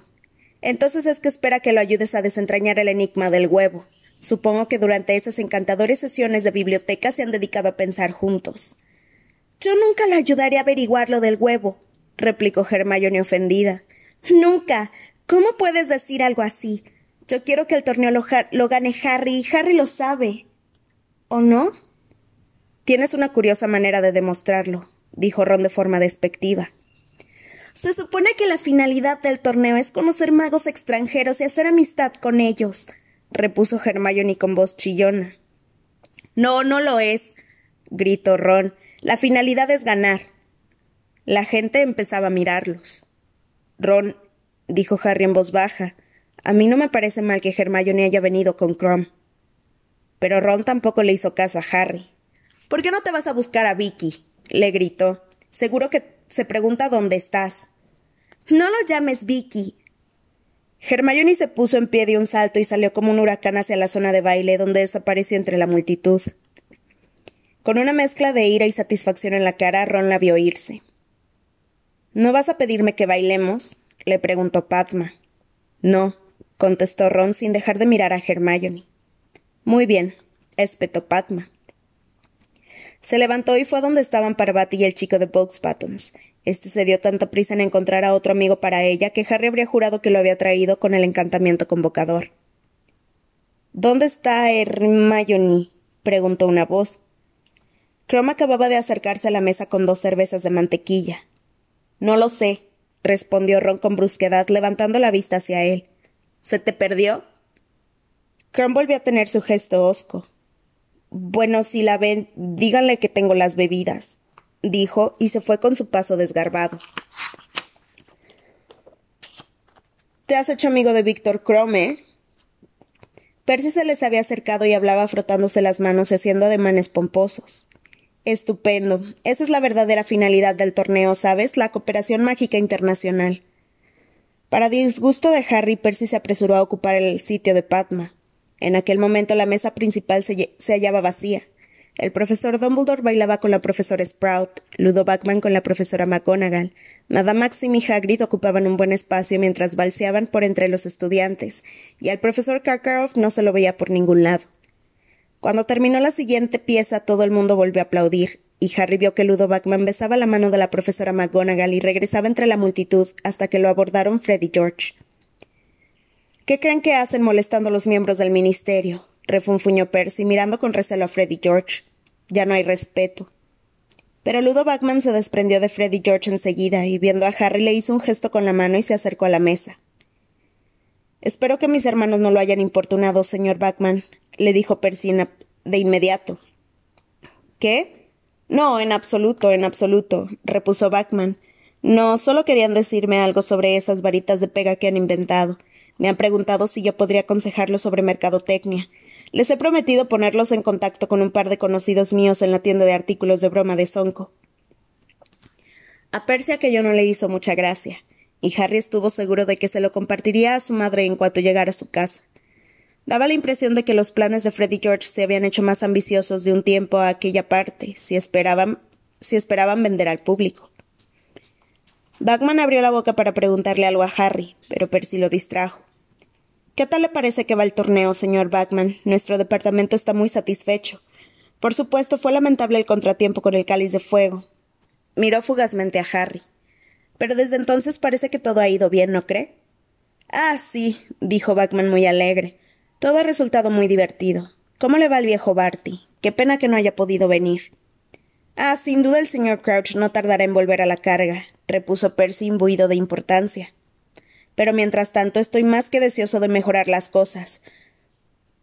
Entonces es que espera que lo ayudes a desentrañar el enigma del huevo. Supongo que durante esas encantadoras sesiones de biblioteca se han dedicado a pensar juntos. Yo nunca le ayudaré a averiguar lo del huevo, replicó Hermione ofendida. Nunca. ¿Cómo puedes decir algo así? Yo quiero que el torneo lo, lo gane Harry y Harry lo sabe. ¿O no? Tienes una curiosa manera de demostrarlo, dijo Ron de forma despectiva. Se supone que la finalidad del torneo es conocer magos extranjeros y hacer amistad con ellos, repuso Hermione con voz chillona. No, no lo es, gritó Ron. La finalidad es ganar. La gente empezaba a mirarlos. Ron, dijo Harry en voz baja, a mí no me parece mal que Hermione haya venido con Crom. Pero Ron tampoco le hizo caso a Harry. ¿Por qué no te vas a buscar a Vicky? Le gritó. Seguro que se pregunta dónde estás. No lo llames Vicky. Hermione se puso en pie de un salto y salió como un huracán hacia la zona de baile, donde desapareció entre la multitud. Con una mezcla de ira y satisfacción en la cara, Ron la vio irse. ¿No vas a pedirme que bailemos? le preguntó Padma. No, contestó Ron sin dejar de mirar a Hermione. Muy bien, espetó Padma. Se levantó y fue a donde estaban Parvati y el chico de Box Buttons. Este se dio tanta prisa en encontrar a otro amigo para ella que Harry habría jurado que lo había traído con el encantamiento convocador. ¿Dónde está Hermione? preguntó una voz. Chrome acababa de acercarse a la mesa con dos cervezas de mantequilla. No lo sé, respondió Ron con brusquedad, levantando la vista hacia él. ¿Se te perdió? Chrome volvió a tener su gesto hosco. Bueno, si la ven, díganle que tengo las bebidas, dijo, y se fue con su paso desgarbado. Te has hecho amigo de Víctor Crome. Percy se les había acercado y hablaba frotándose las manos y haciendo ademanes pomposos. Estupendo. Esa es la verdadera finalidad del torneo, ¿sabes? La cooperación mágica internacional. Para disgusto de Harry, Percy se apresuró a ocupar el sitio de Padma. En aquel momento la mesa principal se, hallaba vacía. El profesor Dumbledore bailaba con la profesora Sprout, Ludo Backman con la profesora McGonagall, Madame Maxim y Hagrid ocupaban un buen espacio mientras balseaban por entre los estudiantes, y al profesor Karkaroff no se lo veía por ningún lado. Cuando terminó la siguiente pieza todo el mundo volvió a aplaudir, y Harry vio que Ludo Backman besaba la mano de la profesora McGonagall y regresaba entre la multitud hasta que lo abordaron Fred y George. ¿Qué creen que hacen molestando a los miembros del ministerio? refunfuñó Percy, mirando con recelo a Fred y George. Ya no hay respeto. Pero Ludo Backman se desprendió de Fred y George enseguida, y viendo a Harry le hizo un gesto con la mano y se acercó a la mesa. Espero que mis hermanos no lo hayan importunado, señor Backman, le dijo Percy de inmediato. ¿Qué? No, en absoluto, en absoluto, repuso Backman. No, solo querían decirme algo sobre esas varitas de pega que han inventado. Me han preguntado si yo podría aconsejarlos sobre mercadotecnia. Les he prometido ponerlos en contacto con un par de conocidos míos en la tienda de artículos de broma de Sonco. A Percy aquello no le hizo mucha gracia, y Harry estuvo seguro de que se lo compartiría a su madre en cuanto llegara a su casa. Daba la impresión de que los planes de Freddy George se habían hecho más ambiciosos de un tiempo a aquella parte, si esperaban, si esperaban vender al público. Bagman abrió la boca para preguntarle algo a Harry, pero Percy lo distrajo. ¿Qué tal le parece que va el torneo, señor Bagman? Nuestro departamento está muy satisfecho. Por supuesto, fue lamentable el contratiempo con el cáliz de fuego. Miró fugazmente a Harry. Pero desde entonces parece que todo ha ido bien, ¿no cree? Ah, sí, dijo Bagman muy alegre. Todo ha resultado muy divertido. ¿Cómo le va al viejo Barty? Qué pena que no haya podido venir. Ah, sin duda el señor Crouch no tardará en volver a la carga, repuso Percy imbuido de importancia. Pero mientras tanto estoy más que deseoso de mejorar las cosas.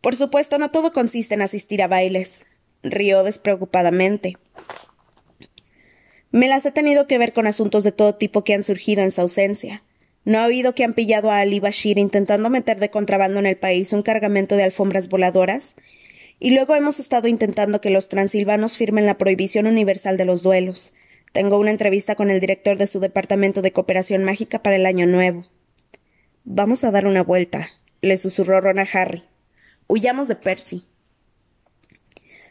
Por supuesto, no todo consiste en asistir a bailes. rió despreocupadamente. Me las he tenido que ver con asuntos de todo tipo que han surgido en su ausencia. ¿No ha oído que han pillado a Ali Bashir intentando meter de contrabando en el país un cargamento de alfombras voladoras? Y luego hemos estado intentando que los transilvanos firmen la prohibición universal de los duelos. Tengo una entrevista con el director de su departamento de cooperación mágica para el año nuevo. Vamos a dar una vuelta, le susurró Ron a Harry. Huyamos de Percy.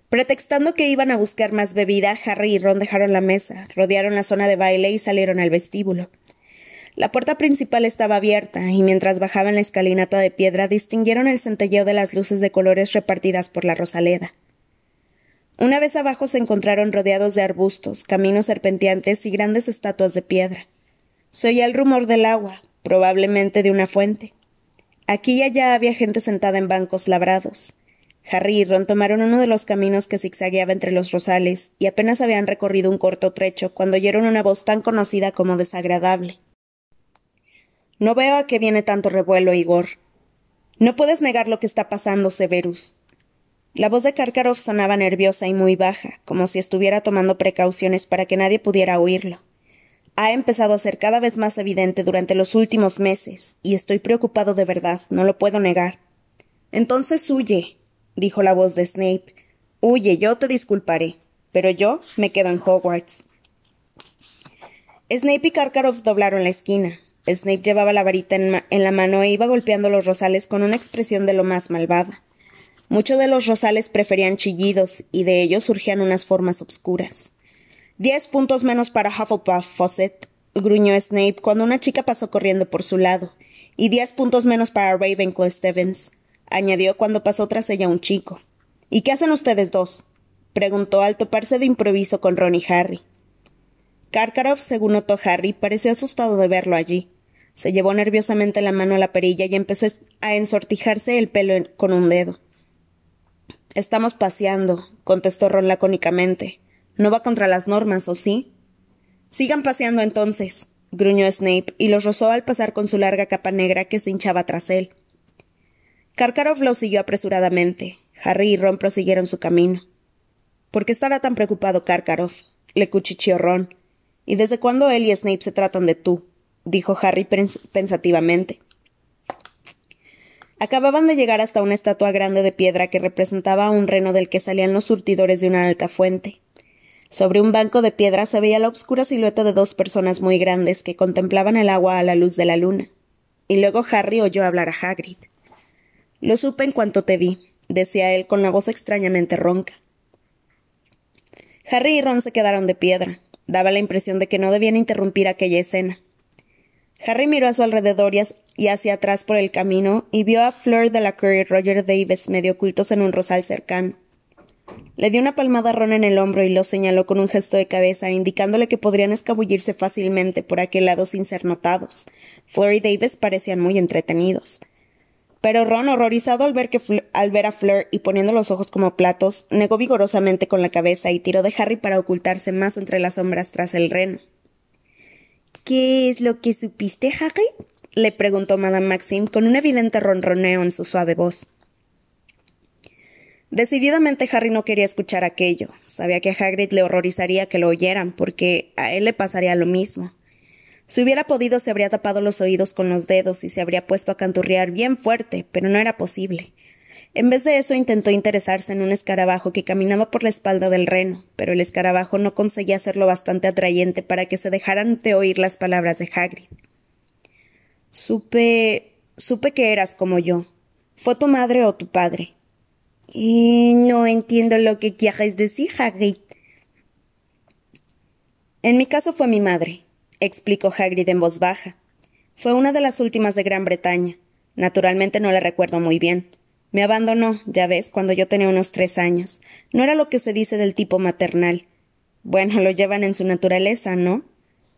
Pretextando que iban a buscar más bebida, Harry y Ron dejaron la mesa, rodearon la zona de baile y salieron al vestíbulo. La puerta principal estaba abierta, y mientras bajaban la escalinata de piedra distinguieron el centelleo de las luces de colores repartidas por la rosaleda. Una vez abajo se encontraron rodeados de arbustos, caminos serpenteantes y grandes estatuas de piedra. Se oía el rumor del agua, probablemente de una fuente. Aquí y allá había gente sentada en bancos labrados. Harry y Ron tomaron uno de los caminos que zigzagueaba entre los rosales, y apenas habían recorrido un corto trecho cuando oyeron una voz tan conocida como desagradable. No veo a qué viene tanto revuelo, Igor. No puedes negar lo que está pasando, Severus. La voz de Karkaroff sonaba nerviosa y muy baja, como si estuviera tomando precauciones para que nadie pudiera oírlo. Ha empezado a ser cada vez más evidente durante los últimos meses, y estoy preocupado de verdad, no lo puedo negar. Entonces huye, dijo la voz de Snape. Huye, yo te disculparé, pero yo me quedo en Hogwarts. Snape y Karkaroff doblaron la esquina. Snape llevaba la varita en, en, la mano e iba golpeando los rosales con una expresión de lo más malvada. Muchos de los rosales preferían chillidos, y de ellos surgían unas formas obscuras. Diez puntos menos para Hufflepuff, Fawcett, gruñó Snape cuando una chica pasó corriendo por su lado, y diez puntos menos para Ravenclaw Stevens, añadió cuando pasó tras ella un chico. ¿Y qué hacen ustedes dos? preguntó al toparse de improviso con Ron y Harry. Karkaroff, según notó Harry, pareció asustado de verlo allí. Se llevó nerviosamente la mano a la perilla y empezó a ensortijarse el pelo con un dedo. Estamos paseando, contestó Ron lacónicamente. No va contra las normas, ¿o sí? Sigan paseando entonces, gruñó Snape y los rozó al pasar con su larga capa negra que se hinchaba tras él. Karkaroff lo siguió apresuradamente. Harry y Ron prosiguieron su camino. ¿Por qué estará tan preocupado Karkaroff? le cuchicheó Ron. ¿Y desde cuándo él y Snape se tratan de tú? dijo Harry pensativamente. Acababan de llegar hasta una estatua grande de piedra que representaba un reno del que salían los surtidores de una alta fuente. Sobre un banco de piedra se veía la oscura silueta de dos personas muy grandes que contemplaban el agua a la luz de la luna. Y luego Harry oyó hablar a Hagrid. Lo supe en cuanto te vi, decía él con la voz extrañamente ronca. Harry y Ron se quedaron de piedra. Daba la impresión de que no debían interrumpir aquella escena. Harry miró a su alrededor y hacia atrás por el camino y vio a Fleur de la y Roger Davis medio ocultos en un rosal cercano. Le dio una palmada a Ron en el hombro y lo señaló con un gesto de cabeza, indicándole que podrían escabullirse fácilmente por aquel lado sin ser notados. Fleur y Davis parecían muy entretenidos. Pero Ron, horrorizado al ver, que al ver a Fleur y poniendo los ojos como platos, negó vigorosamente con la cabeza y tiró de Harry para ocultarse más entre las sombras tras el reno. ¿Qué es lo que supiste, Harry? le preguntó Madame Maxim con un evidente ronroneo en su suave voz. Decididamente Harry no quería escuchar aquello. Sabía que a Hagrid le horrorizaría que lo oyeran, porque a él le pasaría lo mismo. Si hubiera podido se habría tapado los oídos con los dedos y se habría puesto a canturrear bien fuerte, pero no era posible. En vez de eso intentó interesarse en un escarabajo que caminaba por la espalda del reno, pero el escarabajo no conseguía hacerlo bastante atrayente para que se dejaran de oír las palabras de Hagrid. Supe. supe que eras como yo. ¿Fue tu madre o tu padre? No entiendo lo que quieres decir, Hagrid. En mi caso fue mi madre, explicó Hagrid en voz baja. Fue una de las últimas de Gran Bretaña. Naturalmente no la recuerdo muy bien. Me abandonó, ya ves, cuando yo tenía unos tres años. No era lo que se dice del tipo maternal. Bueno, lo llevan en su naturaleza, ¿no?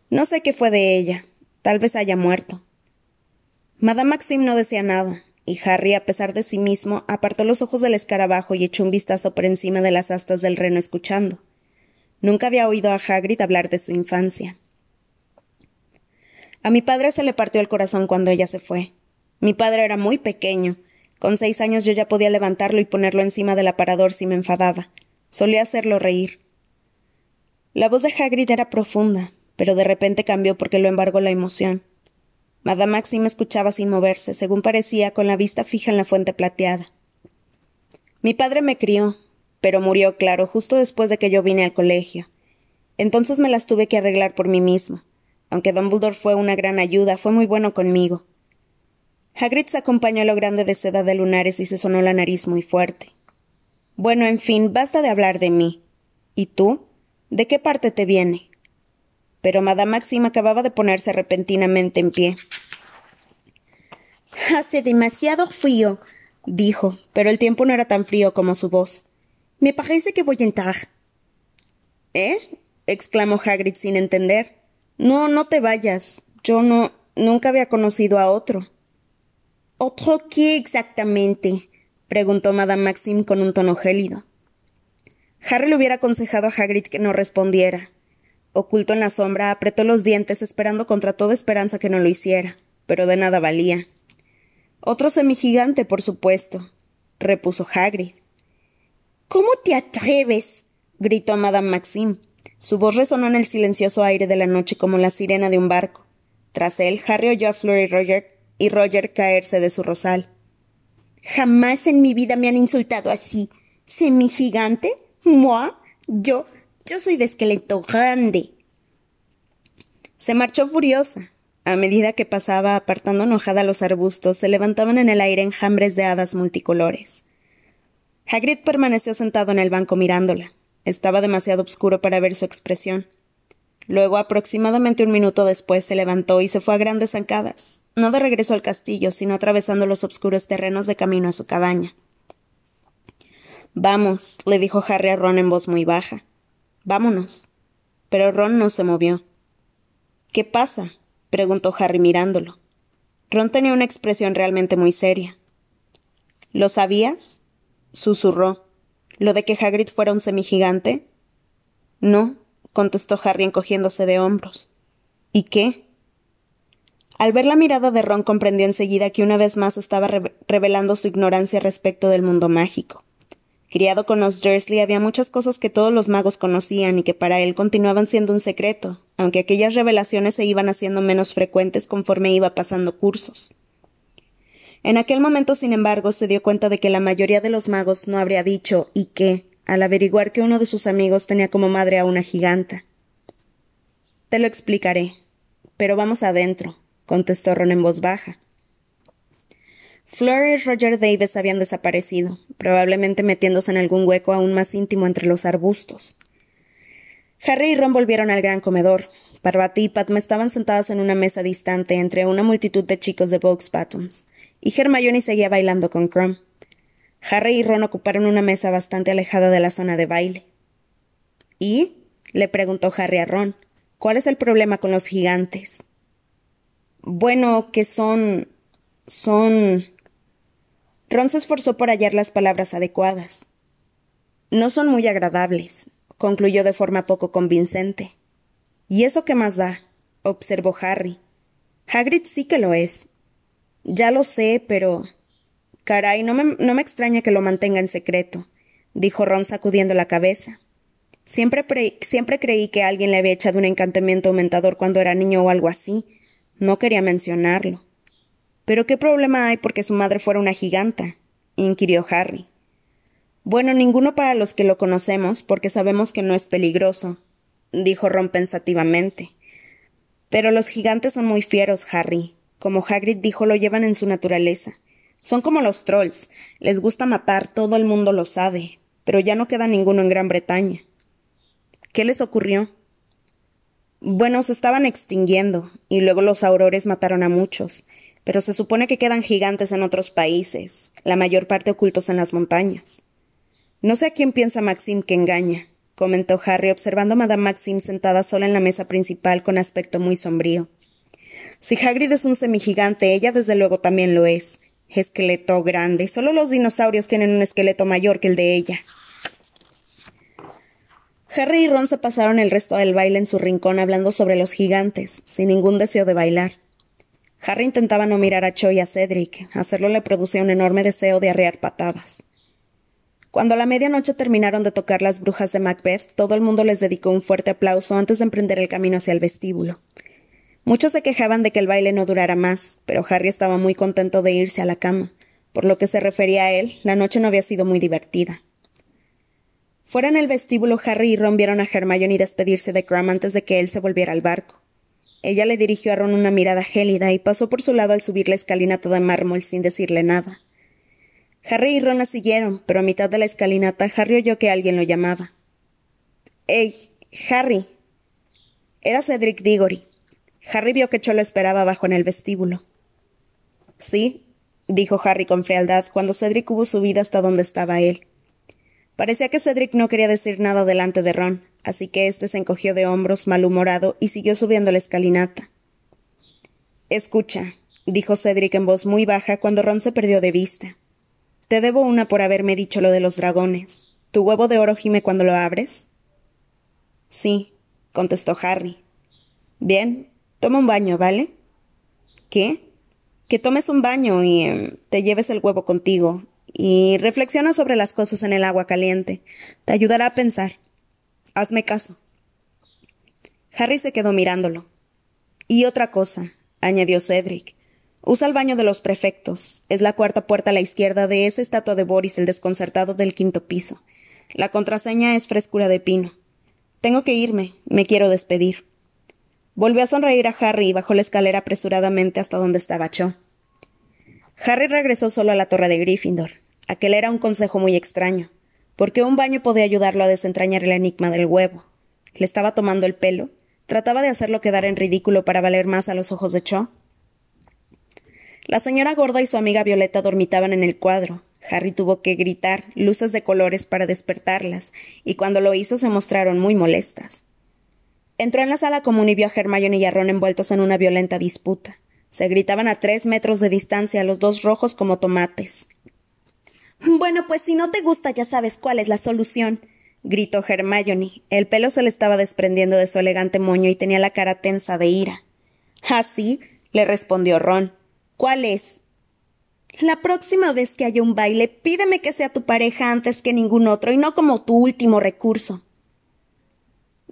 No sé qué fue de ella. Tal vez haya muerto. Madame Maxim no decía nada, y Harry, a pesar de sí mismo, apartó los ojos del escarabajo y echó un vistazo por encima de las astas del reno escuchando. Nunca había oído a Hagrid hablar de su infancia. A mi padre se le partió el corazón cuando ella se fue. Mi padre era muy pequeño, con seis años yo ya podía levantarlo y ponerlo encima del aparador si me enfadaba. Solía hacerlo reír. La voz de Hagrid era profunda, pero de repente cambió porque lo embargó la emoción. Madame Maxim escuchaba sin moverse, según parecía, con la vista fija en la fuente plateada. Mi padre me crió, pero murió, claro, justo después de que yo vine al colegio. Entonces me las tuve que arreglar por mí mismo. Aunque Dumbledore fue una gran ayuda, fue muy bueno conmigo. Hagrid se acompañó a lo grande de seda de lunares y se sonó la nariz muy fuerte. Bueno, en fin, basta de hablar de mí. ¿Y tú? ¿De qué parte te viene? Pero Madame Maxim acababa de ponerse repentinamente en pie. Hace demasiado frío, dijo, pero el tiempo no era tan frío como su voz. Me parece que voy a entrar. ¿Eh? exclamó Hagrid sin entender. No, no te vayas. Yo no nunca había conocido a otro. ¿Otro qué exactamente? preguntó Madame Maxim con un tono gélido. Harry le hubiera aconsejado a Hagrid que no respondiera. Oculto en la sombra, apretó los dientes esperando contra toda esperanza que no lo hiciera, pero de nada valía. Otro semigigante, por supuesto, repuso Hagrid. ¿Cómo te atreves? gritó Madame Maxim. Su voz resonó en el silencioso aire de la noche como la sirena de un barco. Tras él, Harry oyó a Fleur y Roger y Roger caerse de su rosal. Jamás en mi vida me han insultado así. ¿Semigigante? ¿Moi? Yo, yo soy de esqueleto grande. Se marchó furiosa. A medida que pasaba apartando enojada los arbustos, se levantaban en el aire enjambres de hadas multicolores. Hagrid permaneció sentado en el banco mirándola. Estaba demasiado oscuro para ver su expresión. Luego, aproximadamente un minuto después, se levantó y se fue a grandes zancadas, no de regreso al castillo, sino atravesando los oscuros terrenos de camino a su cabaña. Vamos, le dijo Harry a Ron en voz muy baja. Vámonos. Pero Ron no se movió. ¿Qué pasa? preguntó Harry mirándolo. Ron tenía una expresión realmente muy seria. ¿Lo sabías? susurró. ¿Lo de que Hagrid fuera un semigigante? No, contestó Harry encogiéndose de hombros. ¿Y qué? Al ver la mirada de Ron comprendió enseguida que una vez más estaba revelando su ignorancia respecto del mundo mágico. Criado con los Dursley había muchas cosas que todos los magos conocían y que para él continuaban siendo un secreto, aunque aquellas revelaciones se iban haciendo menos frecuentes conforme iba pasando cursos. En aquel momento, sin embargo, se dio cuenta de que la mayoría de los magos no habría dicho y qué al averiguar que uno de sus amigos tenía como madre a una giganta. Te lo explicaré. Pero vamos adentro, contestó Ron en voz baja. Fleur y Roger Davis habían desaparecido, probablemente metiéndose en algún hueco aún más íntimo entre los arbustos. Harry y Ron volvieron al gran comedor. Parvati y Padma estaban sentadas en una mesa distante entre una multitud de chicos de Box Pattons, y Hermione seguía bailando con Crumb. Harry y Ron ocuparon una mesa bastante alejada de la zona de baile. ¿Y? le preguntó Harry a Ron. ¿Cuál es el problema con los gigantes? Bueno, que son. son. Ron se esforzó por hallar las palabras adecuadas. No son muy agradables, concluyó de forma poco convincente. ¿Y eso qué más da? observó Harry. Hagrid sí que lo es. Ya lo sé, pero. Caray, no me, no me extraña que lo mantenga en secreto, dijo Ron sacudiendo la cabeza. Siempre, siempre creí que alguien le había echado un encantamiento aumentador cuando era niño o algo así. No quería mencionarlo. ¿Pero qué problema hay porque su madre fuera una giganta? inquirió Harry. Bueno, ninguno para los que lo conocemos, porque sabemos que no es peligroso, dijo Ron pensativamente. Pero los gigantes son muy fieros, Harry. Como Hagrid dijo, lo llevan en su naturaleza. Son como los trolls. Les gusta matar, todo el mundo lo sabe. Pero ya no queda ninguno en Gran Bretaña. ¿Qué les ocurrió? Bueno, se estaban extinguiendo, y luego los aurores mataron a muchos. Pero se supone que quedan gigantes en otros países, la mayor parte ocultos en las montañas. No sé a quién piensa Maxim que engaña, comentó Harry observando a Madame Maxim sentada sola en la mesa principal con aspecto muy sombrío. Si Hagrid es un semigigante, ella desde luego también lo es. Esqueleto grande. Solo los dinosaurios tienen un esqueleto mayor que el de ella. Harry y Ron se pasaron el resto del baile en su rincón hablando sobre los gigantes, sin ningún deseo de bailar. Harry intentaba no mirar a Cho y a Cedric. Hacerlo le producía un enorme deseo de arrear patadas. Cuando a la medianoche terminaron de tocar las brujas de Macbeth, todo el mundo les dedicó un fuerte aplauso antes de emprender el camino hacia el vestíbulo. Muchos se quejaban de que el baile no durara más, pero Harry estaba muy contento de irse a la cama. Por lo que se refería a él, la noche no había sido muy divertida. Fuera en el vestíbulo, Harry y Ron vieron a Hermione despedirse de Crumb antes de que él se volviera al barco. Ella le dirigió a Ron una mirada gélida y pasó por su lado al subir la escalinata de mármol sin decirle nada. Harry y Ron la siguieron, pero a mitad de la escalinata Harry oyó que alguien lo llamaba. ¡Ey! Harry. Era Cedric Diggory. Harry vio que Cho lo esperaba abajo en el vestíbulo. Sí, dijo Harry con frialdad cuando Cedric hubo subido hasta donde estaba él. Parecía que Cedric no quería decir nada delante de Ron, así que éste se encogió de hombros malhumorado y siguió subiendo la escalinata. Escucha, dijo Cedric en voz muy baja cuando Ron se perdió de vista. Te debo una por haberme dicho lo de los dragones. ¿Tu huevo de oro gime cuando lo abres? Sí, contestó Harry. Bien, Toma un baño, ¿vale? ¿Qué? Que tomes un baño y em, te lleves el huevo contigo y reflexiona sobre las cosas en el agua caliente. Te ayudará a pensar. Hazme caso. Harry se quedó mirándolo. Y otra cosa, añadió Cedric. Usa el baño de los prefectos. Es la cuarta puerta a la izquierda de esa estatua de Boris el desconcertado del quinto piso. La contraseña es frescura de pino. Tengo que irme. Me quiero despedir. Volvió a sonreír a Harry y bajó la escalera apresuradamente hasta donde estaba Cho. Harry regresó solo a la torre de Gryffindor. Aquel era un consejo muy extraño, porque un baño podía ayudarlo a desentrañar el enigma del huevo. Le estaba tomando el pelo. Trataba de hacerlo quedar en ridículo para valer más a los ojos de Cho. La señora gorda y su amiga Violeta dormitaban en el cuadro. Harry tuvo que gritar luces de colores para despertarlas, y cuando lo hizo se mostraron muy molestas. Entró en la sala común y vio a Hermione y a Ron envueltos en una violenta disputa. Se gritaban a tres metros de distancia, los dos rojos como tomates. Bueno, pues si no te gusta ya sabes cuál es la solución, gritó Hermione. El pelo se le estaba desprendiendo de su elegante moño y tenía la cara tensa de ira. ¿Ah, sí? le respondió Ron. ¿Cuál es? La próxima vez que haya un baile, pídeme que sea tu pareja antes que ningún otro y no como tu último recurso.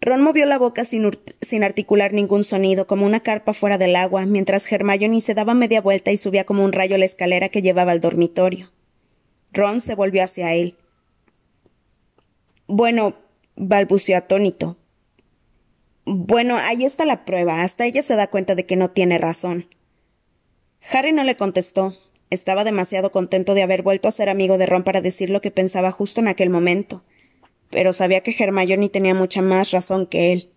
Ron movió la boca sin, articular ningún sonido, como una carpa fuera del agua, mientras Hermione se daba media vuelta y subía como un rayo la escalera que llevaba al dormitorio. Ron se volvió hacia él. Bueno, balbuceó atónito. Bueno, ahí está la prueba. Hasta ella se da cuenta de que no tiene razón. Harry no le contestó. Estaba demasiado contento de haber vuelto a ser amigo de Ron para decir lo que pensaba justo en aquel momento pero sabía que Hermione tenía mucha más razón que él.